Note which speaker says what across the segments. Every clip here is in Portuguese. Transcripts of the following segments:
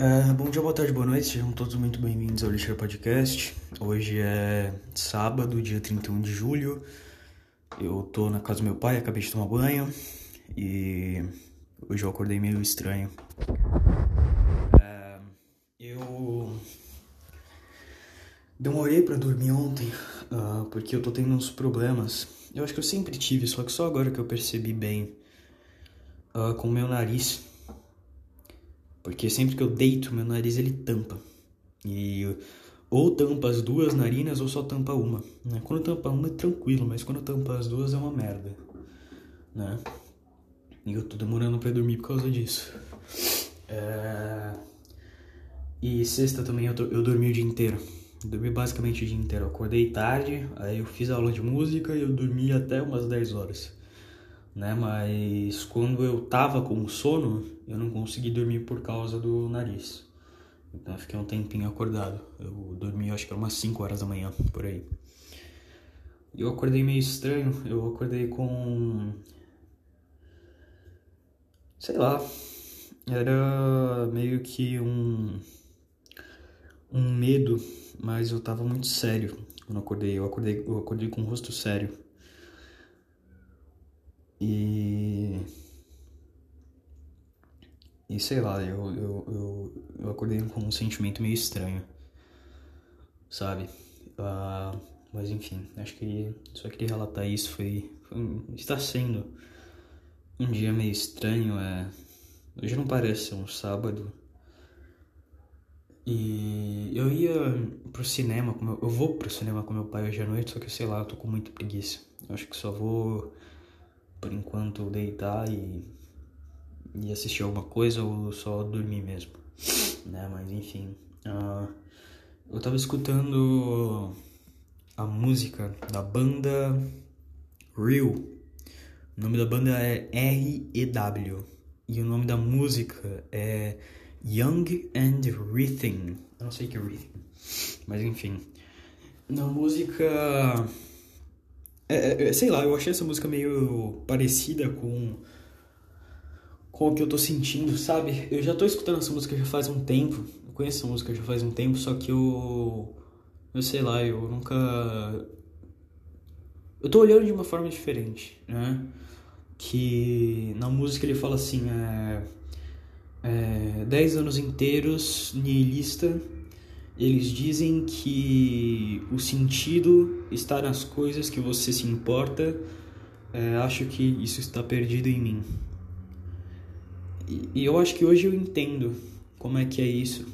Speaker 1: Uh, bom dia, boa tarde, boa noite, sejam todos muito bem-vindos ao Lixeira Podcast. Hoje é sábado, dia 31 de julho. Eu tô na casa do meu pai, acabei de tomar banho e hoje eu acordei meio estranho. Uh, eu demorei para dormir ontem uh, porque eu tô tendo uns problemas. Eu acho que eu sempre tive, só que só agora que eu percebi bem com o meu nariz. Porque sempre que eu deito, meu nariz ele tampa. E ou tampa as duas narinas ou só tampa uma. Né? Quando tampa uma é tranquilo, mas quando tampa as duas é uma merda. Né? E eu tô demorando pra dormir por causa disso. É... E sexta também eu, eu dormi o dia inteiro. dormi basicamente o dia inteiro. Eu acordei tarde, aí eu fiz aula de música e eu dormi até umas 10 horas né? Mas quando eu tava com sono, eu não consegui dormir por causa do nariz. Então eu fiquei um tempinho acordado. Eu dormi, acho que era umas 5 horas da manhã, por aí. Eu acordei meio estranho. Eu acordei com. Sei lá. Era meio que um. Um medo, mas eu tava muito sério quando acordei. Eu acordei, eu acordei com o rosto sério. E. E sei lá, eu, eu, eu, eu acordei com um sentimento meio estranho, sabe? Uh, mas enfim, acho que só queria relatar isso. Foi, foi, Está sendo um dia meio estranho. É, hoje não parece ser um sábado. E eu ia pro cinema, meu, eu vou pro cinema com meu pai hoje à noite, só que sei lá, eu tô com muita preguiça. Eu acho que só vou por enquanto deitar e, e assistir alguma coisa ou só dormir mesmo, né? Mas enfim, uh, eu tava escutando a música da banda Real. O nome da banda é R.E.W. E o nome da música é Young and Rhythm. Eu não sei o que é Rhythm, mas enfim. Na música é, é, é, sei lá, eu achei essa música meio parecida com com o que eu tô sentindo, sabe? Eu já tô escutando essa música já faz um tempo. Eu conheço essa música já faz um tempo, só que eu eu sei lá, eu nunca eu tô olhando de uma forma diferente, né? Que na música ele fala assim, é, é dez anos inteiros nihilista eles dizem que o sentido está nas coisas que você se importa. É, acho que isso está perdido em mim. E, e eu acho que hoje eu entendo como é que é isso,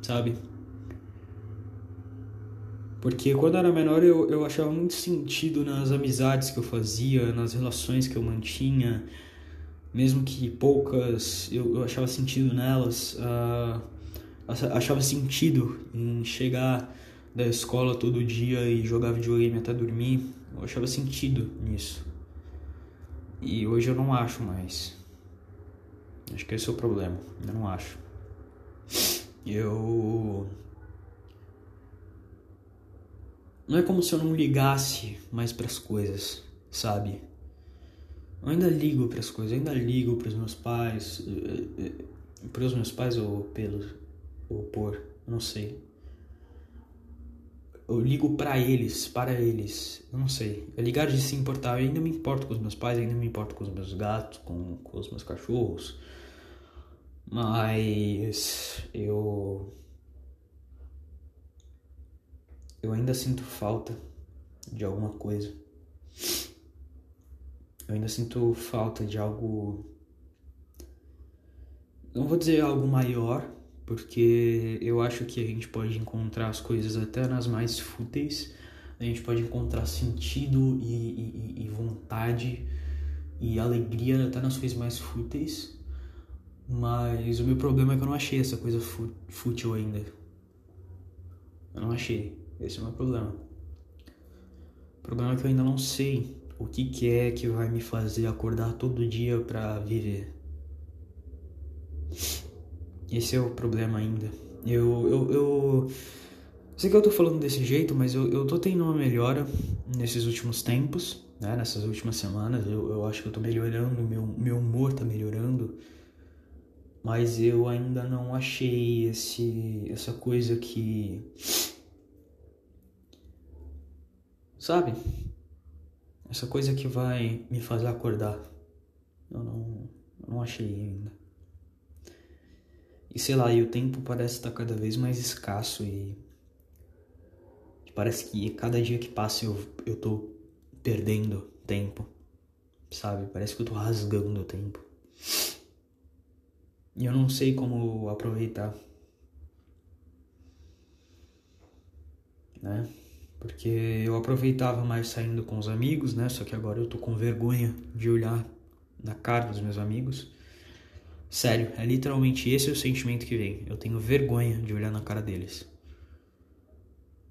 Speaker 1: sabe? Porque quando eu era menor eu, eu achava muito sentido nas amizades que eu fazia, nas relações que eu mantinha, mesmo que poucas, eu, eu achava sentido nelas. Uh, achava sentido em chegar da escola todo dia e jogar videogame até dormir. Eu achava sentido nisso. E hoje eu não acho mais. Acho que esse é o problema. Eu não acho. Eu. Não é como se eu não ligasse mais para as coisas, sabe? Eu ainda ligo para as coisas, ainda ligo para os meus pais, eh, eh, para os meus pais ou pelos ou por, não sei. Eu ligo para eles, para eles, eu não sei. É ligar de se importar, eu ainda me importo com os meus pais, ainda me importo com os meus gatos, com, com os meus cachorros. Mas eu eu ainda sinto falta de alguma coisa. Eu ainda sinto falta de algo. Não vou dizer algo maior, porque eu acho que a gente pode encontrar as coisas até nas mais fúteis, a gente pode encontrar sentido e, e, e vontade e alegria até nas coisas mais fúteis, mas o meu problema é que eu não achei essa coisa fútil ainda. Eu não achei, esse é o meu problema. O problema é que eu ainda não sei o que, que é que vai me fazer acordar todo dia para viver. Esse é o problema ainda. Eu, eu, eu sei que eu tô falando desse jeito, mas eu, eu tô tendo uma melhora nesses últimos tempos, né? Nessas últimas semanas. Eu, eu acho que eu tô melhorando, meu, meu humor tá melhorando. mas eu ainda não achei esse essa coisa que sabe? Essa coisa que vai me fazer acordar. Eu não, eu não achei ainda. E sei lá, e o tempo parece estar cada vez mais escasso e parece que cada dia que passa eu, eu tô perdendo tempo, sabe? Parece que eu tô rasgando o tempo. E eu não sei como aproveitar. Né? Porque eu aproveitava mais saindo com os amigos, né? Só que agora eu tô com vergonha de olhar na cara dos meus amigos. Sério, é literalmente esse o sentimento que vem. Eu tenho vergonha de olhar na cara deles.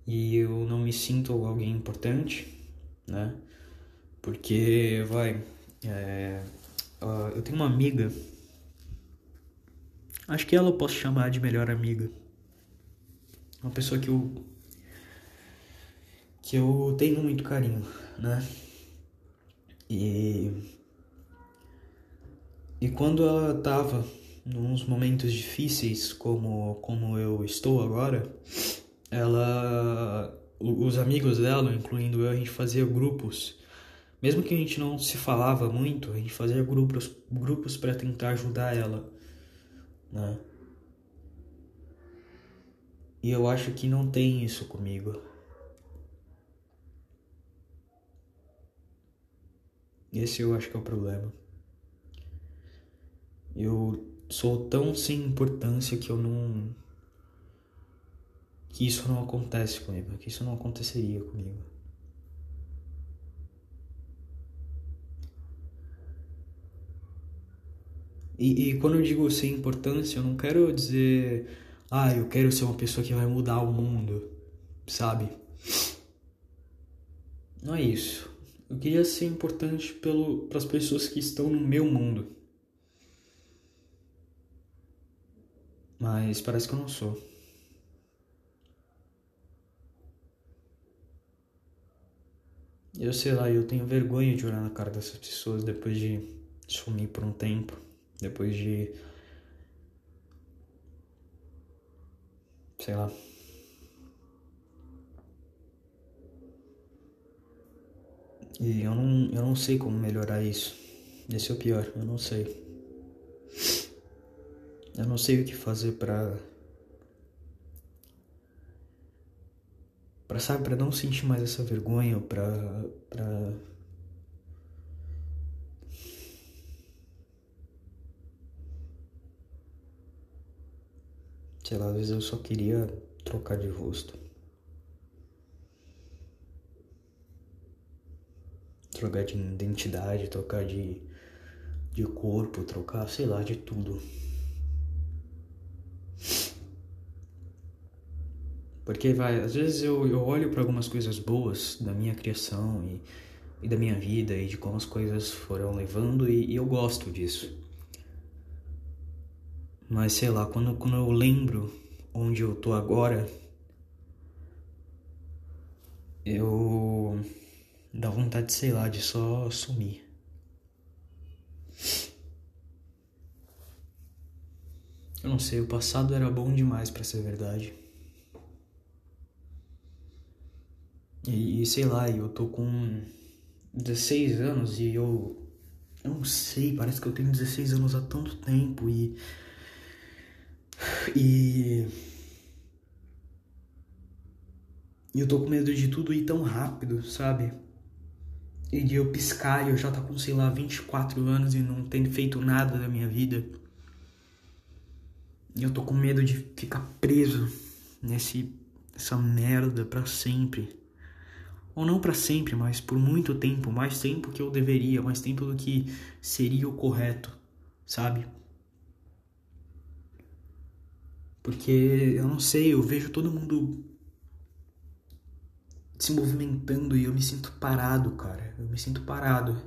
Speaker 1: E eu não me sinto alguém importante, né? Porque, vai, é, eu tenho uma amiga Acho que ela eu posso chamar de melhor amiga. Uma pessoa que eu que eu tenho muito carinho, né? E e quando ela tava nos momentos difíceis como como eu estou agora, ela os amigos dela, incluindo eu, a gente fazia grupos. Mesmo que a gente não se falava muito, a gente fazia grupos grupos para tentar ajudar ela né? E eu acho que não tem isso comigo. Esse eu acho que é o problema. Eu sou tão sem importância que eu não. que isso não acontece comigo, que isso não aconteceria comigo. E, e quando eu digo sem importância, eu não quero dizer, ah, eu quero ser uma pessoa que vai mudar o mundo, sabe? Não é isso. Eu queria ser importante para as pessoas que estão no meu mundo. Mas parece que eu não sou. Eu sei lá, eu tenho vergonha de olhar na cara dessas pessoas depois de sumir por um tempo depois de. sei lá. E eu não, eu não sei como melhorar isso. Esse é o pior, eu não sei. Eu não sei o que fazer pra. Pra, sabe, pra não sentir mais essa vergonha, pra. pra Sei lá, às vezes eu só queria trocar de rosto. Trocar de identidade, trocar de, de corpo, trocar, sei lá, de tudo. Porque vai, às vezes eu, eu olho para algumas coisas boas da minha criação e, e da minha vida e de como as coisas foram levando e, e eu gosto disso. Mas sei lá, quando, quando eu lembro onde eu tô agora, eu dá vontade, sei lá, de só sumir. Eu não sei, o passado era bom demais para ser verdade. E, e, sei lá, eu tô com 16 anos e eu. Eu não sei, parece que eu tenho 16 anos há tanto tempo e e. E eu tô com medo de tudo ir tão rápido, sabe? E de eu piscar e eu já tá com, sei lá, 24 anos e não ter feito nada da minha vida. E eu tô com medo de ficar preso nesse essa merda para sempre. Ou não para sempre, mas por muito tempo, mais tempo que eu deveria, mais tempo do que seria o correto, sabe? Porque eu não sei, eu vejo todo mundo se movimentando e eu me sinto parado, cara. Eu me sinto parado.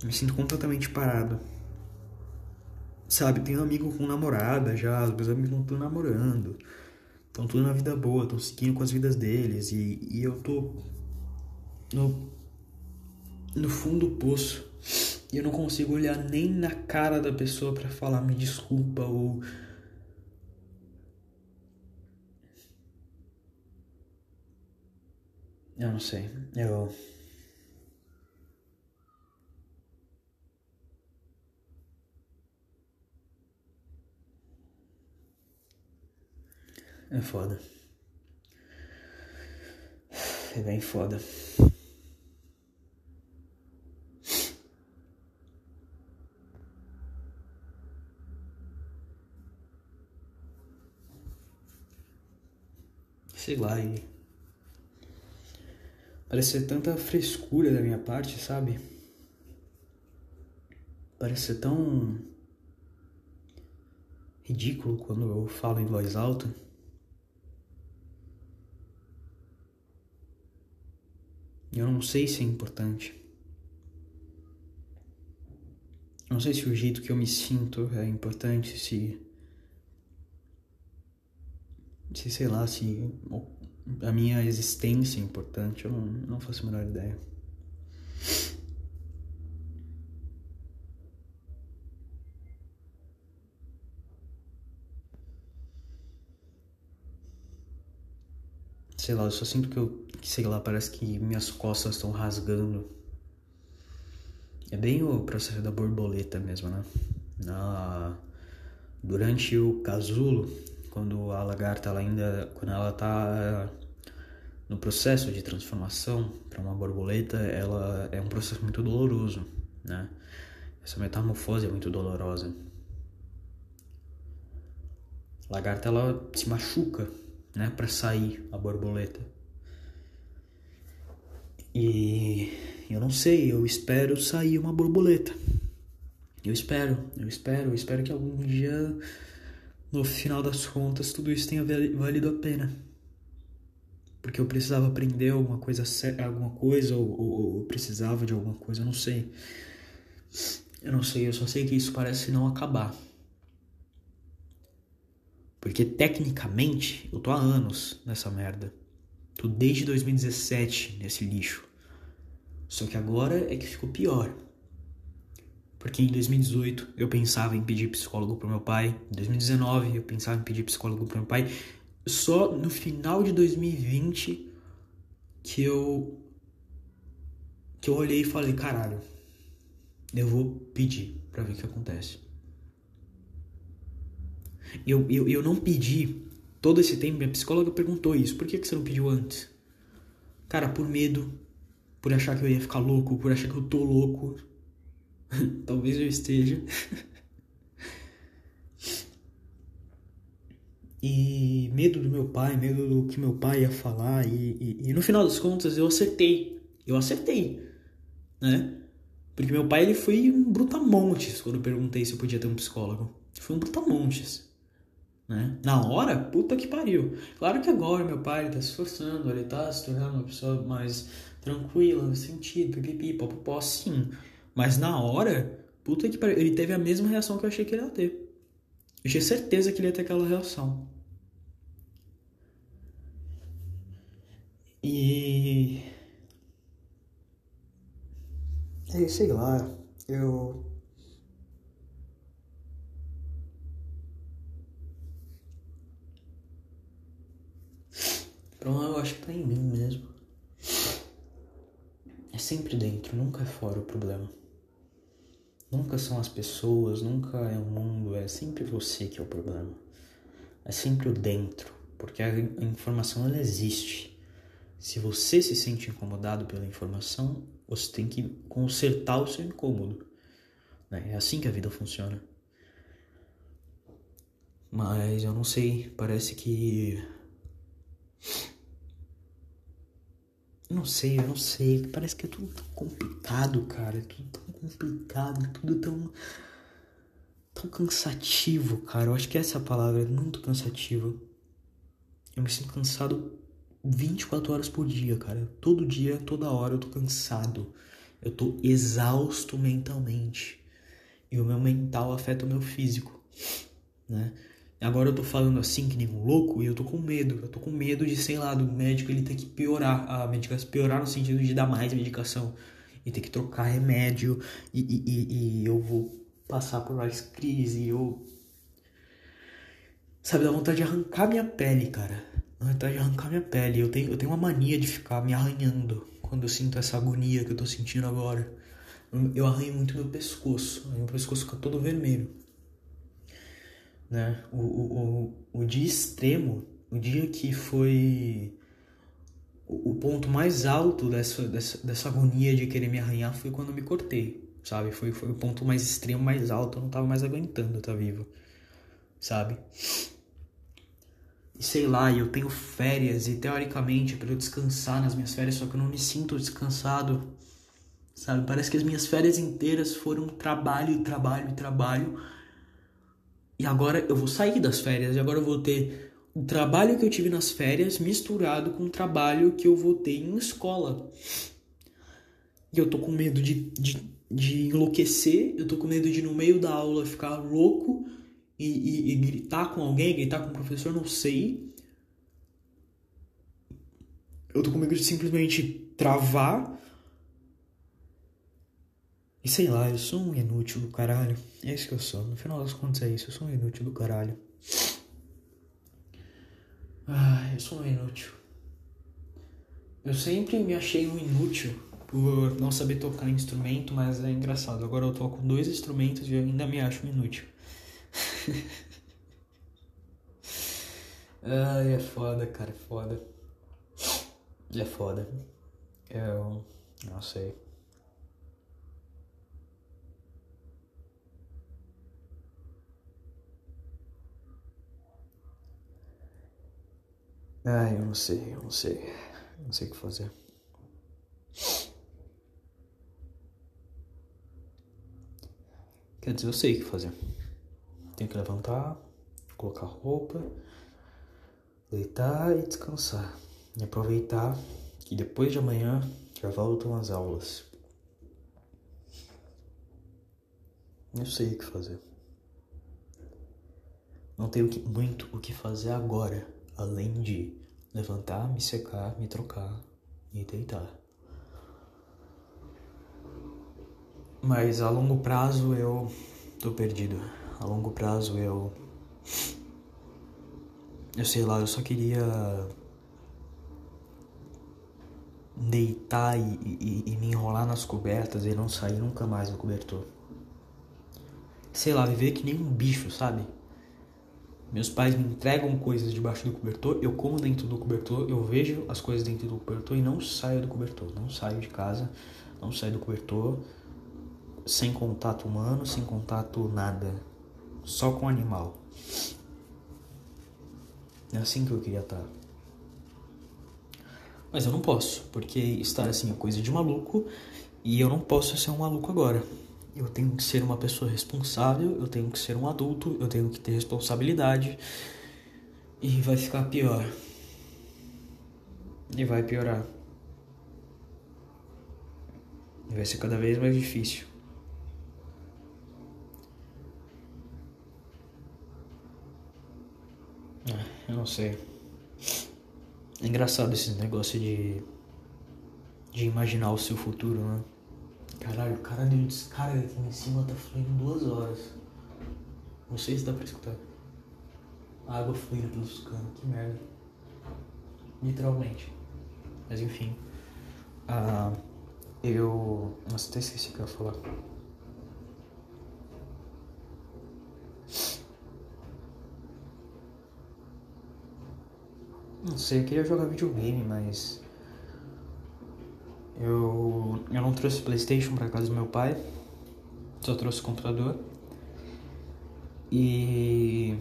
Speaker 1: Eu me sinto completamente parado. Sabe, tenho um amigo com namorada já, os meus amigos não estão namorando. Estão tudo na vida boa, estão seguindo com as vidas deles. E, e eu tô no, no fundo do poço. E eu não consigo olhar nem na cara da pessoa para falar me desculpa ou Eu não sei. Eu É foda. É bem foda. Sei lá, e. Parece ser tanta frescura da minha parte, sabe? Parece ser tão ridículo quando eu falo em voz alta. Eu não sei se é importante. Eu não sei se o jeito que eu me sinto é importante, se. Se sei lá, se a minha existência é importante, eu não, não faço a menor ideia. Sei lá, eu só sinto que eu, sei lá, parece que minhas costas estão rasgando. É bem o processo da borboleta mesmo, né? Na, durante o casulo, quando a lagarta ela ainda, quando ela tá no processo de transformação para uma borboleta, ela é um processo muito doloroso, né? Essa metamorfose é muito dolorosa. A lagarta ela se machuca né, para sair a borboleta. E eu não sei, eu espero sair uma borboleta. Eu espero, eu espero, eu espero que algum dia, no final das contas, tudo isso tenha valido a pena. Porque eu precisava aprender alguma coisa, alguma coisa ou, ou, ou precisava de alguma coisa, eu não sei. Eu não sei, eu só sei que isso parece não acabar. Porque tecnicamente eu tô há anos nessa merda. Tô desde 2017 nesse lixo. Só que agora é que ficou pior. Porque em 2018 eu pensava em pedir psicólogo pro meu pai. Em 2019 eu pensava em pedir psicólogo pro meu pai. Só no final de 2020 que eu que eu olhei e falei, caralho, eu vou pedir para ver o que acontece. Eu, eu, eu não pedi todo esse tempo, minha psicóloga perguntou isso. Por que, que você não pediu antes? Cara, por medo, por achar que eu ia ficar louco, por achar que eu tô louco. Talvez eu esteja. e medo do meu pai, medo do que meu pai ia falar. E, e, e, no final das contas eu acertei. Eu acertei, né? Porque meu pai ele foi um brutamontes quando eu perguntei se eu podia ter um psicólogo. Foi um brutamontes. Né? Na hora, puta que pariu. Claro que agora meu pai está se esforçando, ele está se tornando uma pessoa mais tranquila, no sentido, pipipi, popopó, sim. Mas na hora, puta que pariu, ele teve a mesma reação que eu achei que ele ia ter. Eu tinha certeza que ele ia ter aquela reação. E. É, sei lá, eu problema eu acho que tá em mim mesmo. É sempre dentro, nunca é fora o problema. Nunca são as pessoas, nunca é o mundo, é sempre você que é o problema. É sempre o dentro, porque a informação ela existe. Se você se sente incomodado pela informação, você tem que consertar o seu incômodo. Né? É assim que a vida funciona. Mas eu não sei, parece que não sei, eu não sei. Parece que é tudo tão complicado, cara. É tudo tão complicado, tudo tão. tão cansativo, cara. Eu acho que essa palavra é muito cansativa. Eu me sinto cansado 24 horas por dia, cara. Todo dia, toda hora eu tô cansado. Eu tô exausto mentalmente. E o meu mental afeta o meu físico, né? Agora eu tô falando assim que nem um louco e eu tô com medo. Eu tô com medo de, sei lá, do médico ele ter que piorar a medicação, piorar no sentido de dar mais medicação. e ter que trocar remédio e, e, e eu vou passar por mais crise, eu. Sabe, dá vontade de arrancar minha pele, cara. Dá vontade de arrancar minha pele. Eu tenho, eu tenho uma mania de ficar me arranhando quando eu sinto essa agonia que eu tô sentindo agora. Eu arranho muito meu pescoço. Meu pescoço fica todo vermelho. Né? O, o, o, o dia extremo, o dia que foi o ponto mais alto dessa, dessa, dessa agonia de querer me arranhar foi quando eu me cortei, sabe? Foi, foi o ponto mais extremo, mais alto. Eu não tava mais aguentando estar tá vivo, sabe? E sei lá, eu tenho férias e teoricamente para eu descansar nas minhas férias, só que eu não me sinto descansado, sabe? Parece que as minhas férias inteiras foram trabalho, trabalho, trabalho. E agora eu vou sair das férias e agora eu vou ter o trabalho que eu tive nas férias misturado com o trabalho que eu vou ter em escola. E eu tô com medo de, de, de enlouquecer, eu tô com medo de no meio da aula ficar louco e, e, e gritar com alguém, gritar com o professor, não sei. Eu tô com medo de simplesmente travar. E sei lá, eu sou um inútil do caralho. É isso que eu sou. No final das contas é isso, eu sou um inútil do caralho. Ah, eu sou um inútil. Eu sempre me achei um inútil por não saber tocar instrumento, mas é engraçado. Agora eu toco dois instrumentos e eu ainda me acho inútil. Ai, é foda, cara, é foda. É foda. Eu não sei. Ai, eu não sei, eu não sei. Não sei o que fazer. Quer dizer, eu sei o que fazer. Tenho que levantar, colocar roupa, deitar e descansar. E aproveitar que depois de amanhã já voltam as aulas. Eu sei o que fazer. Não tenho muito o que fazer agora além de levantar, me secar, me trocar e deitar. Mas a longo prazo eu tô perdido. A longo prazo eu. Eu sei lá, eu só queria. deitar e, e, e me enrolar nas cobertas e não sair nunca mais do cobertor. Sei lá, viver que nem um bicho, sabe? Meus pais me entregam coisas debaixo do cobertor, eu como dentro do cobertor, eu vejo as coisas dentro do cobertor e não saio do cobertor. Não saio de casa, não saio do cobertor, sem contato humano, sem contato nada. Só com animal. É assim que eu queria estar. Mas eu não posso, porque estar assim é coisa de maluco e eu não posso ser um maluco agora eu tenho que ser uma pessoa responsável, eu tenho que ser um adulto, eu tenho que ter responsabilidade e vai ficar pior. E vai piorar. E vai ser cada vez mais difícil. Ah, eu não sei. É engraçado esse negócio de de imaginar o seu futuro, né? Caralho, o cara deu descarga aqui em cima, tá fluindo duas horas. Não sei se dá pra escutar. A água fluindo pelos canos, que merda. Literalmente. Mas enfim. Ah, eu. Nossa, até esqueci o que eu ia falar. Não sei, eu queria jogar videogame, mas eu, eu não trouxe Playstation para casa do meu pai, só trouxe computador. E,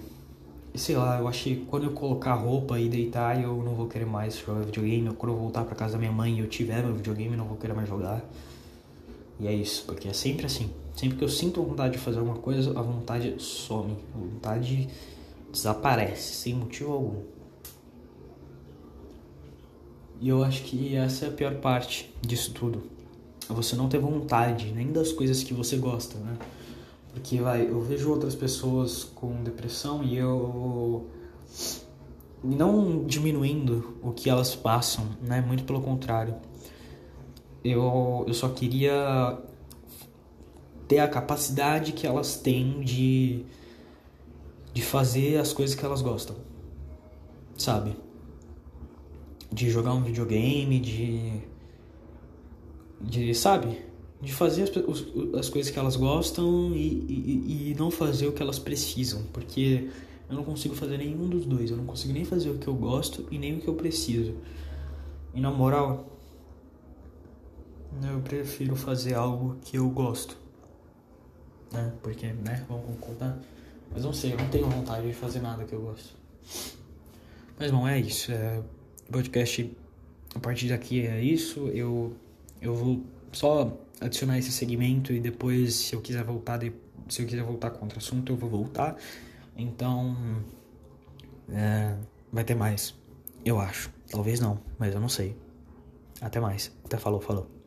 Speaker 1: sei lá, eu achei que quando eu colocar roupa e deitar, eu não vou querer mais jogar videogame. Quando eu voltar para casa da minha mãe e eu tiver meu videogame, eu não vou querer mais jogar. E é isso, porque é sempre assim. Sempre que eu sinto vontade de fazer alguma coisa, a vontade some, a vontade desaparece, sem motivo algum. E eu acho que essa é a pior parte disso tudo. Você não ter vontade nem das coisas que você gosta, né? Porque vai, eu vejo outras pessoas com depressão e eu não diminuindo o que elas passam, né? Muito pelo contrário. Eu, eu só queria ter a capacidade que elas têm de, de fazer as coisas que elas gostam. Sabe? De jogar um videogame, de. De. Sabe? De fazer as, as coisas que elas gostam e, e, e não fazer o que elas precisam. Porque eu não consigo fazer nenhum dos dois. Eu não consigo nem fazer o que eu gosto e nem o que eu preciso. E na moral, eu prefiro fazer algo que eu gosto. Né? Porque, né? Vamos concordar. Mas não sei, eu não tenho vontade de fazer nada que eu gosto. Mas bom, é isso. É, podcast a partir daqui é isso. Eu, eu vou só adicionar esse segmento e depois, se eu quiser voltar, de, se eu quiser voltar contra o assunto, eu vou voltar. Então, é, vai ter mais. Eu acho. Talvez não, mas eu não sei. Até mais. Até falou, falou.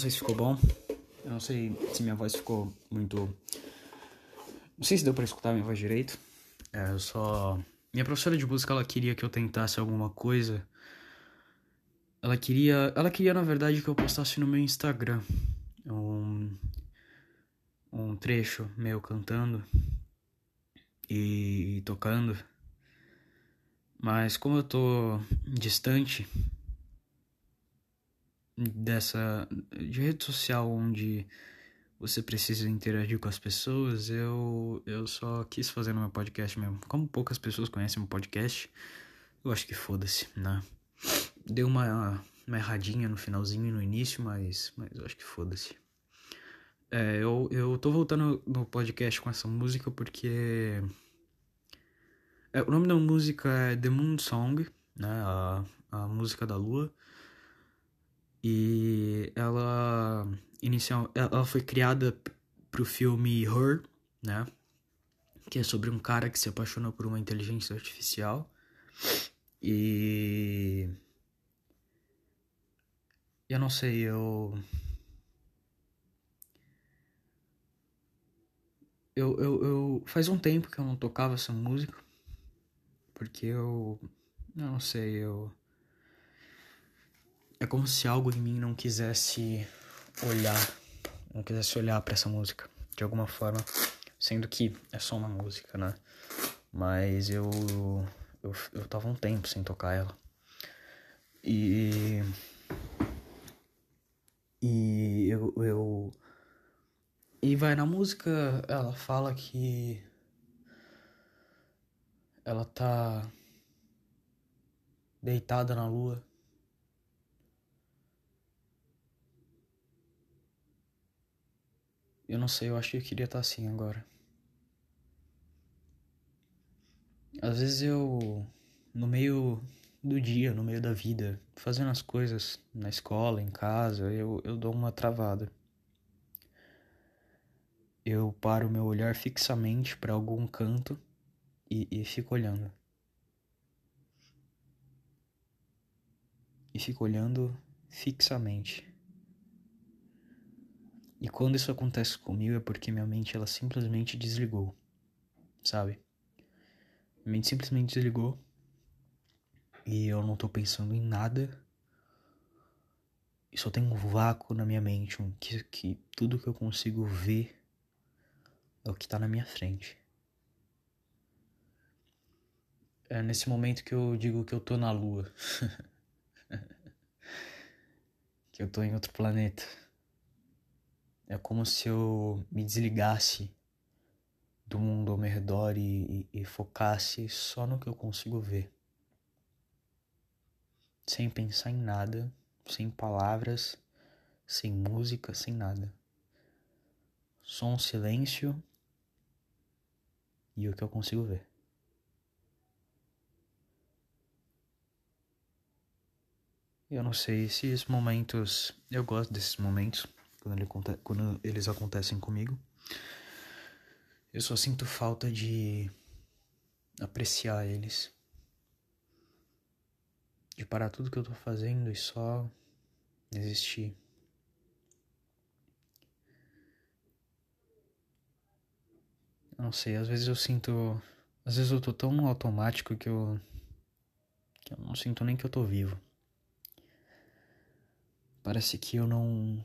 Speaker 1: Sei se ficou bom. Eu não sei se minha voz ficou muito. Não sei se deu pra escutar minha voz direito. É, eu só. Minha professora de música ela queria que eu tentasse alguma coisa. Ela queria. Ela queria, na verdade, que eu postasse no meu Instagram um. Um trecho meu cantando e tocando. Mas como eu tô distante dessa de rede social onde você precisa interagir com as pessoas, eu eu só quis fazer no meu podcast mesmo. Como poucas pessoas conhecem o podcast, eu acho que foda-se, né? Deu uma, uma erradinha no finalzinho e no início, mas, mas eu acho que foda-se. É, eu, eu tô voltando no podcast com essa música porque. É, o nome da música é The Moon Song, né? A, a música da lua. E ela inicial, ela foi criada pro filme Her, né? Que é sobre um cara que se apaixona por uma inteligência artificial. E eu não sei, eu eu, eu, eu faz um tempo que eu não tocava essa música porque eu eu não sei, eu é como se algo em mim não quisesse olhar, não quisesse olhar para essa música de alguma forma, sendo que é só uma música, né? Mas eu, eu, eu tava um tempo sem tocar ela. E. E eu, eu. E vai na música, ela fala que. Ela tá. Deitada na lua. Eu não sei, eu acho que eu queria estar assim agora. Às vezes eu, no meio do dia, no meio da vida, fazendo as coisas na escola, em casa, eu, eu dou uma travada. Eu paro meu olhar fixamente para algum canto e, e fico olhando. E fico olhando fixamente. E quando isso acontece comigo é porque minha mente ela simplesmente desligou, sabe? Minha mente simplesmente desligou e eu não tô pensando em nada. E só tem um vácuo na minha mente, um, que, que tudo que eu consigo ver é o que tá na minha frente. É nesse momento que eu digo que eu tô na lua. que eu tô em outro planeta. É como se eu me desligasse do mundo ao meu redor e, e, e focasse só no que eu consigo ver. Sem pensar em nada, sem palavras, sem música, sem nada. Só um silêncio e o que eu consigo ver. Eu não sei se esses momentos. Eu gosto desses momentos quando, ele, quando eles acontecem comigo. Eu só sinto falta de apreciar eles. De parar tudo que eu tô fazendo e só existir. Não sei, às vezes eu sinto. Às vezes eu tô tão automático que eu. que eu não sinto nem que eu tô vivo. Parece que eu não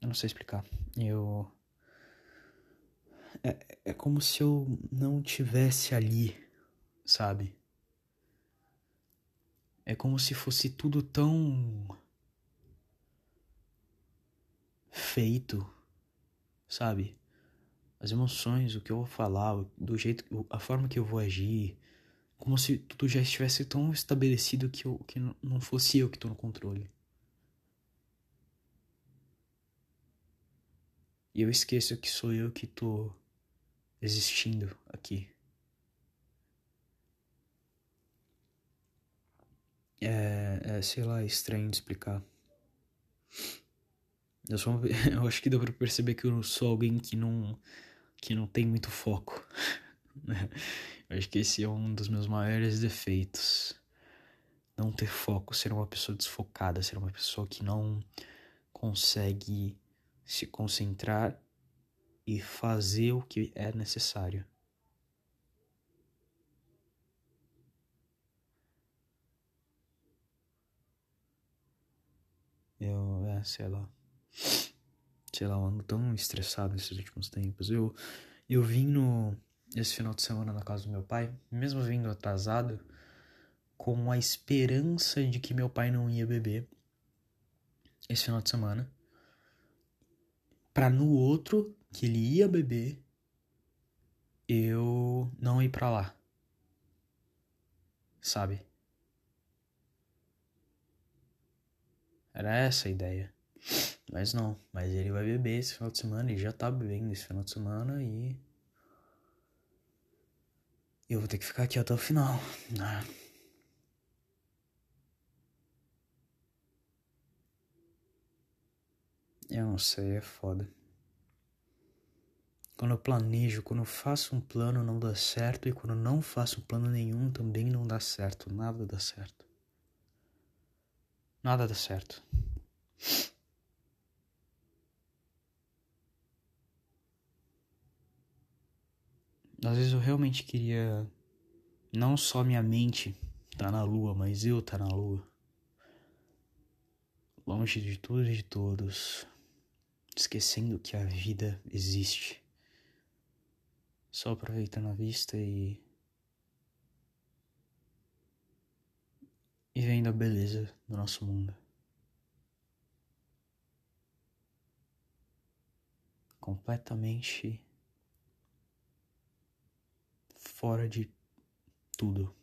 Speaker 1: Eu não sei explicar. Eu. É, é como se eu não tivesse ali, sabe? É como se fosse tudo tão. feito, sabe? As emoções, o que eu vou falar, do jeito, a forma que eu vou agir, como se tudo já estivesse tão estabelecido que, eu, que não fosse eu que tô no controle. E eu esqueço que sou eu que tô existindo aqui. É, é sei lá, é estranho de explicar. Eu, sou, eu acho que dá pra perceber que eu sou alguém que não, que não tem muito foco. eu acho que esse é um dos meus maiores defeitos. Não ter foco, ser uma pessoa desfocada, ser uma pessoa que não consegue se concentrar e fazer o que é necessário. Eu, é, sei lá. Sei lá, eu ando tão estressado nesses últimos tempos. Eu, eu vim no, esse final de semana na casa do meu pai, mesmo vindo atrasado, com a esperança de que meu pai não ia beber esse final de semana para no outro que ele ia beber eu não ir para lá. Sabe? Era essa a ideia. Mas não, mas ele vai beber esse final de semana, ele já tá bebendo esse final de semana e eu vou ter que ficar aqui até o final. Né? Eu não sei, é foda. Quando eu planejo, quando eu faço um plano, não dá certo, e quando eu não faço plano nenhum, também não dá certo. Nada dá certo. Nada dá certo. Às vezes eu realmente queria não só minha mente tá na lua, mas eu tá na lua. Longe de tudo e de todos esquecendo que a vida existe só aproveitando a vista e. e vendo a beleza do nosso mundo. Completamente fora de tudo.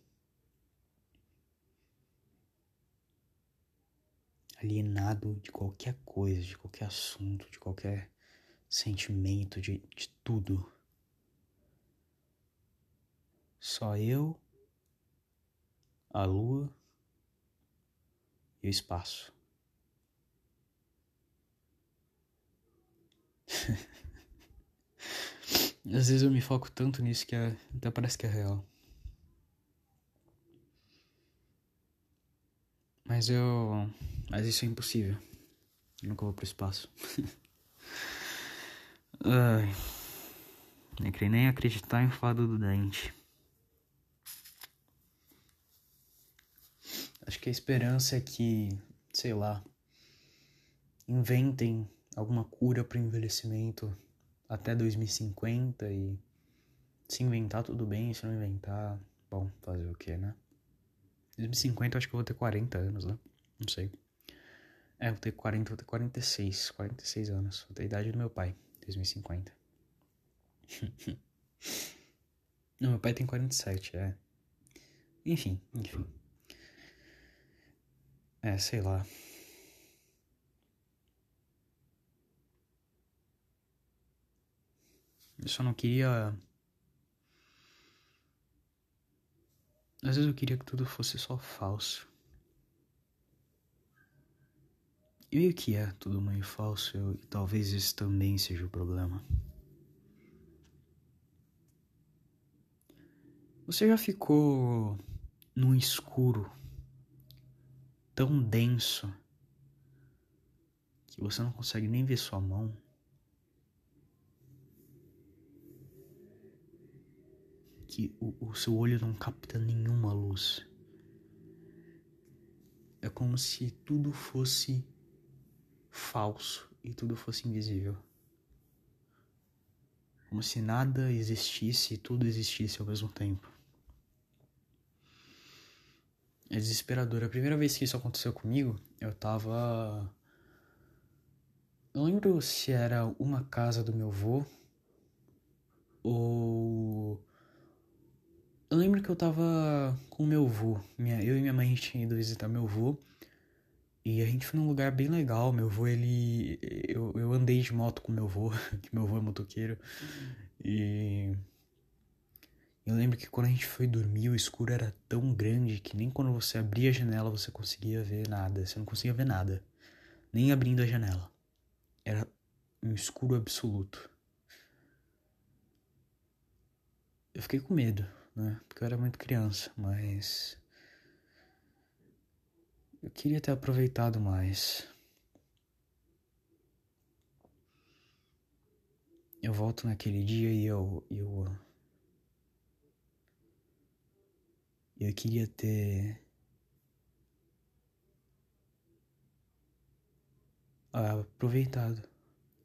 Speaker 1: Alienado de qualquer coisa, de qualquer assunto, de qualquer sentimento, de, de tudo. Só eu, a lua e o espaço. Às vezes eu me foco tanto nisso que é, até parece que é real. Mas eu. Mas isso é impossível. Eu nunca vou pro espaço. Ai. Nem queria nem acreditar em fada do dente. Acho que a esperança é que, sei lá, inventem alguma cura para o envelhecimento até 2050 e se inventar tudo bem, se não inventar, bom, fazer o que, né? 2050 acho que eu vou ter 40 anos, né? Não sei. É, vou ter 40, vou ter 46, 46 anos. Vou ter a idade do meu pai, 2050. não, meu pai tem 47, é. Enfim, enfim. É, sei lá. Eu só não queria. Às vezes eu queria que tudo fosse só falso. E meio que é tudo meio falso, eu, e talvez esse também seja o problema. Você já ficou num escuro tão denso que você não consegue nem ver sua mão? Que o, o seu olho não capta nenhuma luz. É como se tudo fosse falso e tudo fosse invisível. Como se nada existisse e tudo existisse ao mesmo tempo. É desesperador. A primeira vez que isso aconteceu comigo, eu tava. Não lembro se era uma casa do meu avô ou eu lembro que eu tava com meu avô. Minha, eu e minha mãe a gente tinha ido visitar meu avô. E a gente foi num lugar bem legal. Meu avô, ele. Eu, eu andei de moto com meu avô, que meu avô é motoqueiro. E. Eu lembro que quando a gente foi dormir, o escuro era tão grande que nem quando você abria a janela você conseguia ver nada. Você não conseguia ver nada. Nem abrindo a janela. Era um escuro absoluto. Eu fiquei com medo né? Porque eu era muito criança, mas. Eu queria ter aproveitado mais. Eu volto naquele dia e eu. Eu, eu queria ter. aproveitado.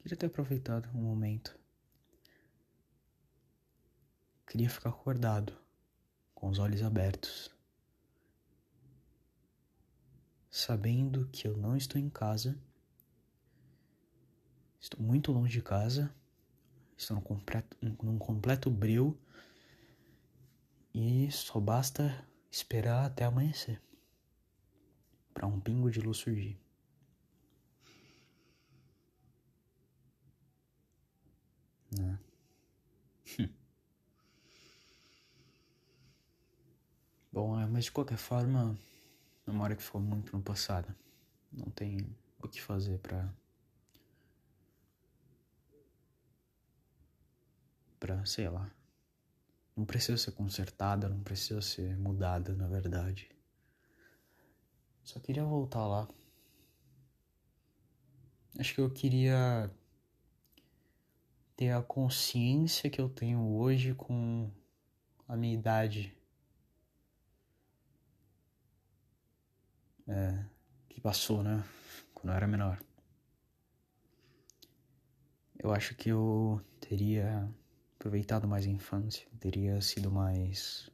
Speaker 1: Queria ter aproveitado um momento. Queria ficar acordado, com os olhos abertos, sabendo que eu não estou em casa, estou muito longe de casa, estou num completo, num completo breu e só basta esperar até amanhecer para um pingo de luz surgir. Né? Bom, é, mas de qualquer forma, memória que ficou muito no passado. Não tem o que fazer pra. pra, sei lá. Não precisa ser consertada, não precisa ser mudada, na verdade. Só queria voltar lá. Acho que eu queria ter a consciência que eu tenho hoje com a minha idade é, que passou, né? Quando eu era menor. Eu acho que eu teria aproveitado mais a infância, teria sido mais.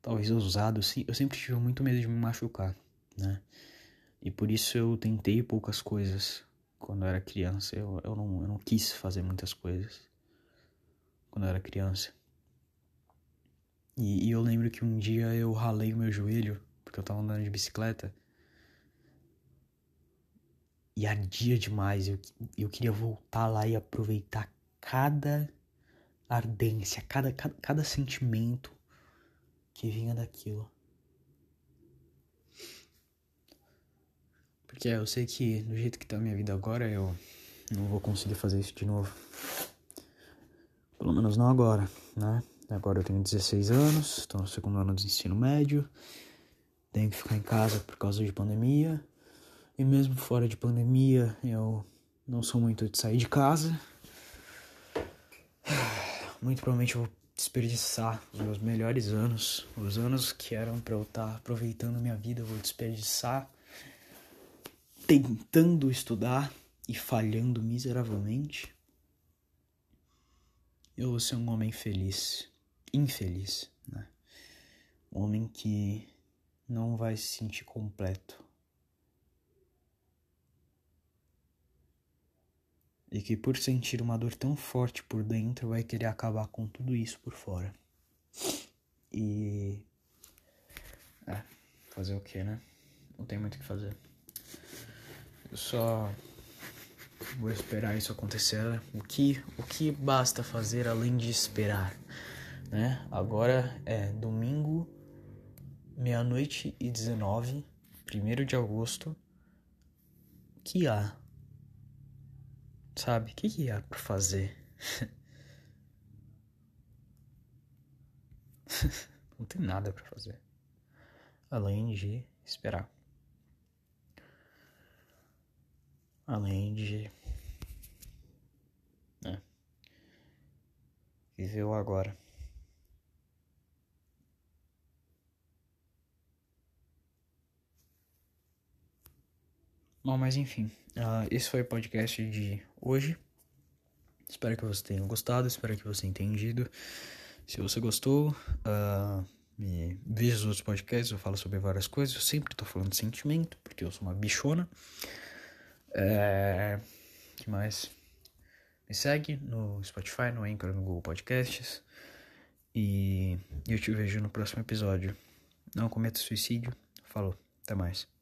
Speaker 1: Talvez ousado. Eu sempre tive muito medo de me machucar, né? E por isso eu tentei poucas coisas quando eu era criança. Eu, eu, não, eu não quis fazer muitas coisas quando eu era criança. E, e eu lembro que um dia eu ralei o meu joelho porque eu tava andando de bicicleta. E ardia demais. Eu, eu queria voltar lá e aproveitar cada ardência, cada, cada, cada sentimento que vinha daquilo. Porque eu sei que do jeito que tá a minha vida agora, eu não vou conseguir fazer isso de novo. Pelo menos não agora, né? Agora eu tenho 16 anos, estou no segundo ano do ensino médio, tenho que ficar em casa por causa de pandemia. E mesmo fora de pandemia, eu não sou muito de sair de casa. Muito provavelmente eu vou desperdiçar os meus melhores anos, os anos que eram para eu estar tá aproveitando minha vida, eu vou desperdiçar tentando estudar e falhando miseravelmente. Eu vou ser um homem feliz, infeliz, né? Um homem que não vai se sentir completo. E que por sentir uma dor tão forte por dentro vai querer acabar com tudo isso por fora. E. É, fazer o que, né? Não tem muito o que fazer. Eu só vou esperar isso acontecer. O que, o que basta fazer além de esperar, né? Agora é domingo, meia-noite e 19, primeiro de agosto. Que há? Sabe? O que, que há pra fazer? Não tem nada para fazer. Além de esperar. Além de. Né? Viver o agora. Bom, mas enfim, uh, esse foi o podcast de hoje. Espero que você tenha gostado, espero que você tenha entendido. Se você gostou, uh, me veja os outros podcasts, eu falo sobre várias coisas. Eu sempre tô falando de sentimento, porque eu sou uma bichona. É... que mais? Me segue no Spotify, no Anchor, no Google Podcasts. E eu te vejo no próximo episódio. Não cometa suicídio. Falou, até mais.